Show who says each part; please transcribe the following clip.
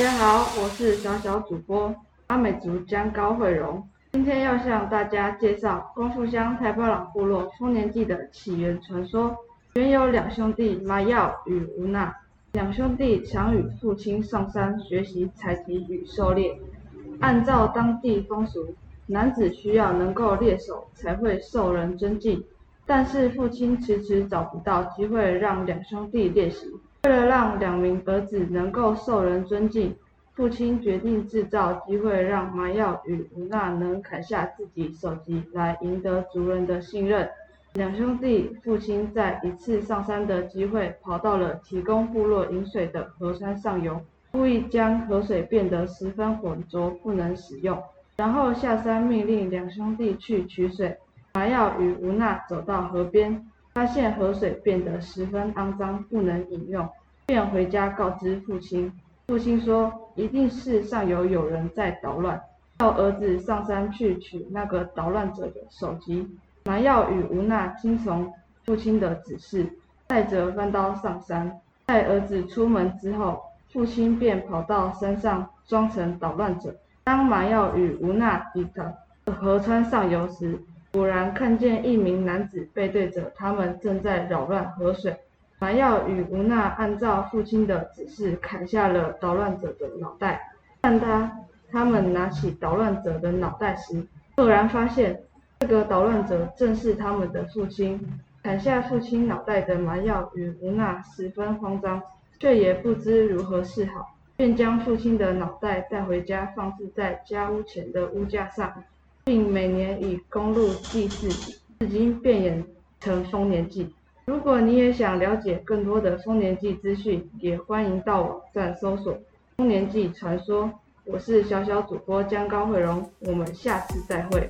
Speaker 1: 大家好，我是小小主播阿美族江高慧荣，今天要向大家介绍光复乡台巴朗部落丰年祭的起源传说。原有两兄弟马耀与吴娜，两兄弟常与父亲上山学习采集与狩猎。按照当地风俗，男子需要能够猎手才会受人尊敬，但是父亲迟迟找不到机会让两兄弟练习。为了让两名儿子能够受人尊敬。父亲决定制造机会，让麻药与吴娜能砍下自己首级，来赢得族人的信任。两兄弟父亲在一次上山的机会，跑到了提供部落饮水的河川上游，故意将河水变得十分浑浊，不能使用。然后下山命令两兄弟去取水。麻药与吴娜走到河边，发现河水变得十分肮脏，不能饮用，便回家告知父亲。父亲说：“一定是上游有人在捣乱，叫儿子上山去取那个捣乱者的首级。”麻药与吴娜听从父亲的指示，带着弯刀上山。在儿子出门之后，父亲便跑到山上装成捣乱者。当麻药与吴娜抵达河川上游时，果然看见一名男子背对着他们，正在扰乱河水。麻药与吴娜按照父亲的指示砍下了捣乱者的脑袋。但他他们拿起捣乱者的脑袋时，赫然发现这个捣乱者正是他们的父亲。砍下父亲脑袋的麻药与吴娜十分慌张，却也不知如何是好，便将父亲的脑袋带回家，放置在家屋前的屋架上，并每年以公路祭祀，至今变演成丰年祭。如果你也想了解更多的丰年祭资讯，也欢迎到网站搜索“丰年祭传说”。我是小小主播江高慧荣，我们下次再会。